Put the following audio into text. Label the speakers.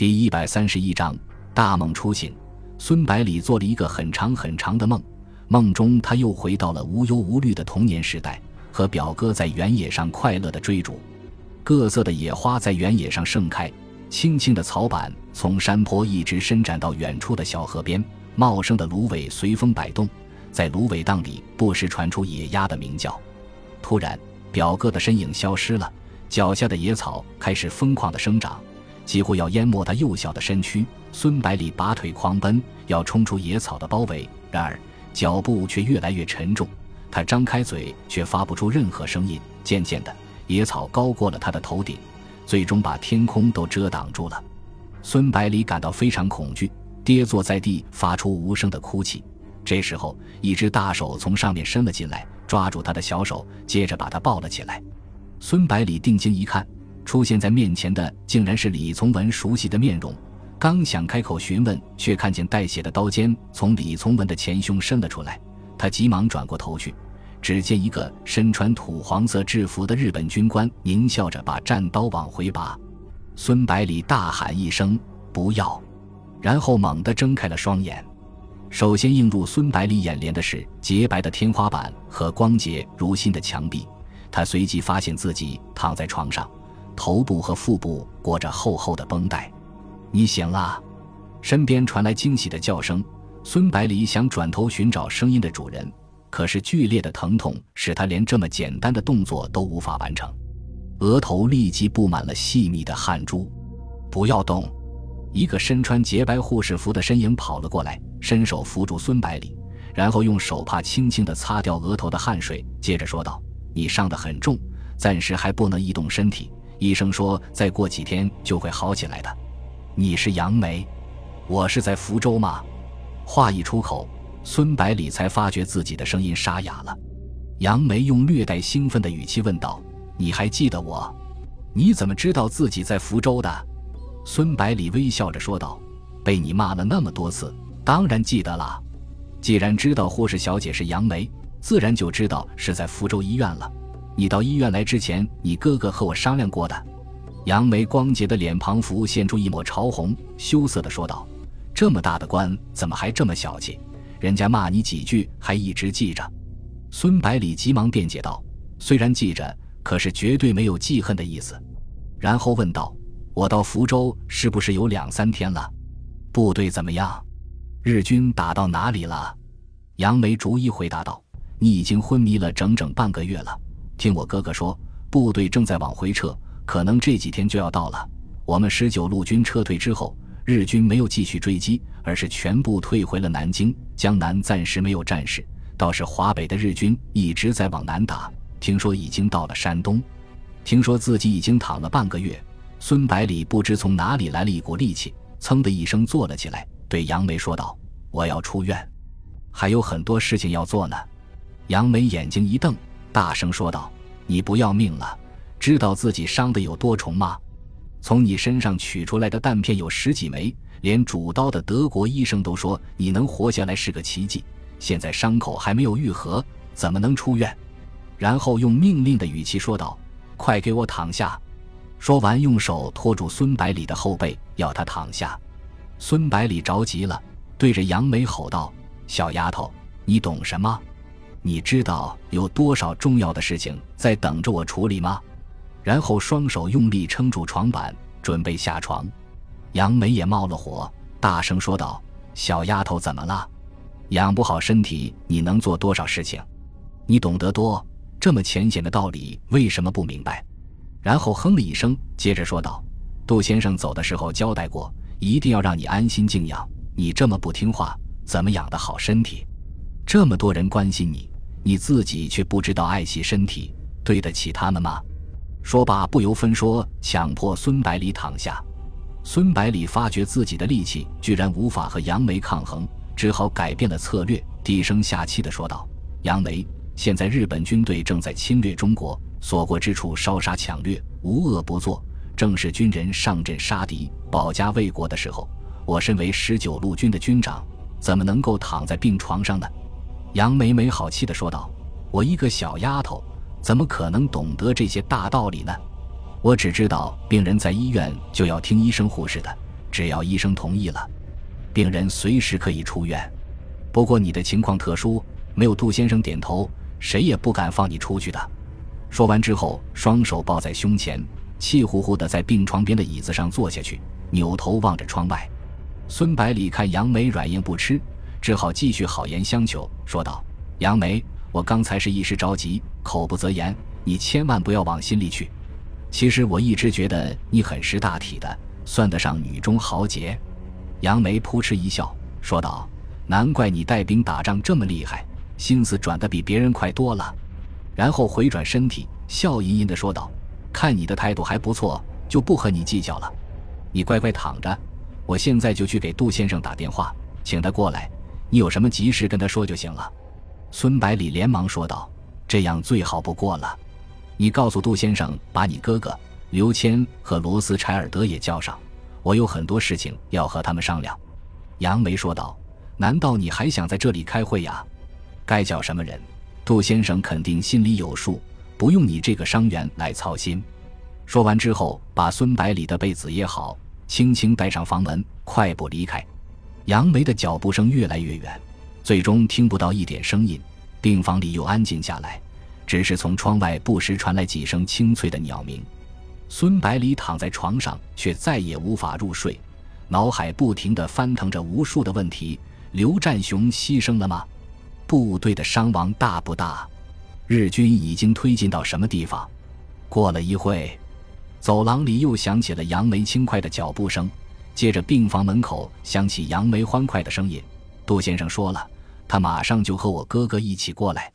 Speaker 1: 第一百三十一章大梦初醒。孙百里做了一个很长很长的梦，梦中他又回到了无忧无虑的童年时代，和表哥在原野上快乐的追逐。各色的野花在原野上盛开，青青的草板从山坡一直伸展到远处的小河边，茂盛的芦苇随风摆动，在芦苇荡里不时传出野鸭的鸣叫。突然，表哥的身影消失了，脚下的野草开始疯狂的生长。几乎要淹没他幼小的身躯，孙百里拔腿狂奔，要冲出野草的包围。然而脚步却越来越沉重，他张开嘴却发不出任何声音。渐渐的，野草高过了他的头顶，最终把天空都遮挡住了。孙百里感到非常恐惧，跌坐在地，发出无声的哭泣。这时候，一只大手从上面伸了进来，抓住他的小手，接着把他抱了起来。孙百里定睛一看。出现在面前的竟然是李从文熟悉的面容，刚想开口询问，却看见带血的刀尖从李从文的前胸伸了出来。他急忙转过头去，只见一个身穿土黄色制服的日本军官狞笑着把战刀往回拔。孙百里大喊一声“不要”，然后猛地睁开了双眼。首先映入孙百里眼帘的是洁白的天花板和光洁如新的墙壁。他随即发现自己躺在床上。头部和腹部裹着厚厚的绷带，你醒了。身边传来惊喜的叫声。孙百里想转头寻找声音的主人，可是剧烈的疼痛使他连这么简单的动作都无法完成，额头立即布满了细密的汗珠。不要动！一个身穿洁白护士服的身影跑了过来，伸手扶住孙百里，然后用手帕轻轻地擦掉额头的汗水，接着说道：“你伤得很重，暂时还不能移动身体。”医生说，再过几天就会好起来的。你是杨梅，我是在福州吗？话一出口，孙百里才发觉自己的声音沙哑了。杨梅用略带兴奋的语气问道：“你还记得我？你怎么知道自己在福州的？”孙百里微笑着说道：“被你骂了那么多次，当然记得了。既然知道护士小姐是杨梅，自然就知道是在福州医院了。”你到医院来之前，你哥哥和我商量过的。杨梅光洁的脸庞浮现出一抹潮红，羞涩地说道：“这么大的官，怎么还这么小气？人家骂你几句，还一直记着。”孙百里急忙辩解道：“虽然记着，可是绝对没有记恨的意思。”然后问道：“我到福州是不是有两三天了？部队怎么样？日军打到哪里了？”杨梅逐一回答道：“你已经昏迷了整整半个月了。”听我哥哥说，部队正在往回撤，可能这几天就要到了。我们十九路军撤退之后，日军没有继续追击，而是全部退回了南京。江南暂时没有战事，倒是华北的日军一直在往南打。听说已经到了山东，听说自己已经躺了半个月。孙百里不知从哪里来了一股力气，噌的一声坐了起来，对杨梅说道：“我要出院，还有很多事情要做呢。”杨梅眼睛一瞪。大声说道：“你不要命了？知道自己伤的有多重吗？从你身上取出来的弹片有十几枚，连主刀的德国医生都说你能活下来是个奇迹。现在伤口还没有愈合，怎么能出院？”然后用命令的语气说道：“快给我躺下！”说完，用手托住孙百里的后背，要他躺下。孙百里着急了，对着杨梅吼道：“小丫头，你懂什么？”你知道有多少重要的事情在等着我处理吗？然后双手用力撑住床板，准备下床。杨梅也冒了火，大声说道：“小丫头，怎么了？养不好身体，你能做多少事情？你懂得多，这么浅显的道理，为什么不明白？”然后哼了一声，接着说道：“杜先生走的时候交代过，一定要让你安心静养。你这么不听话，怎么养得好身体？这么多人关心你。”你自己却不知道爱惜身体，对得起他们吗？说罢，不由分说，强迫孙百里躺下。孙百里发觉自己的力气居然无法和杨梅抗衡，只好改变了策略，低声下气地说道：“杨梅，现在日本军队正在侵略中国，所过之处烧杀抢掠，无恶不作。正是军人上阵杀敌、保家卫国的时候。我身为十九路军的军长，怎么能够躺在病床上呢？”杨梅没好气地说道：“我一个小丫头，怎么可能懂得这些大道理呢？我只知道，病人在医院就要听医生护士的，只要医生同意了，病人随时可以出院。不过你的情况特殊，没有杜先生点头，谁也不敢放你出去的。说完之后，双手抱在胸前，气呼呼地在病床边的椅子上坐下去，扭头望着窗外。孙百里看杨梅软硬不吃，只好继续好言相求，说道：“杨梅，我刚才是一时着急，口不择言，你千万不要往心里去。其实我一直觉得你很识大体的，算得上女中豪杰。”杨梅扑哧一笑，说道。难怪你带兵打仗这么厉害，心思转得比别人快多了。然后回转身体，笑吟吟地说道：“看你的态度还不错，就不和你计较了。你乖乖躺着，我现在就去给杜先生打电话，请他过来。你有什么急事跟他说就行了。”孙百里连忙说道：“这样最好不过了。你告诉杜先生，把你哥哥刘谦和罗斯柴尔德也叫上，我有很多事情要和他们商量。”杨梅说道。难道你还想在这里开会呀？该叫什么人？杜先生肯定心里有数，不用你这个伤员来操心。说完之后，把孙百里的被子掖好，轻轻带上房门，快步离开。杨梅的脚步声越来越远，最终听不到一点声音。病房里又安静下来，只是从窗外不时传来几声清脆的鸟鸣。孙百里躺在床上，却再也无法入睡，脑海不停地翻腾着无数的问题。刘占雄牺牲了吗？部队的伤亡大不大？日军已经推进到什么地方？过了一会，走廊里又响起了杨梅轻快的脚步声，接着病房门口响起杨梅欢快的声音：“杜先生说了，他马上就和我哥哥一起过来。”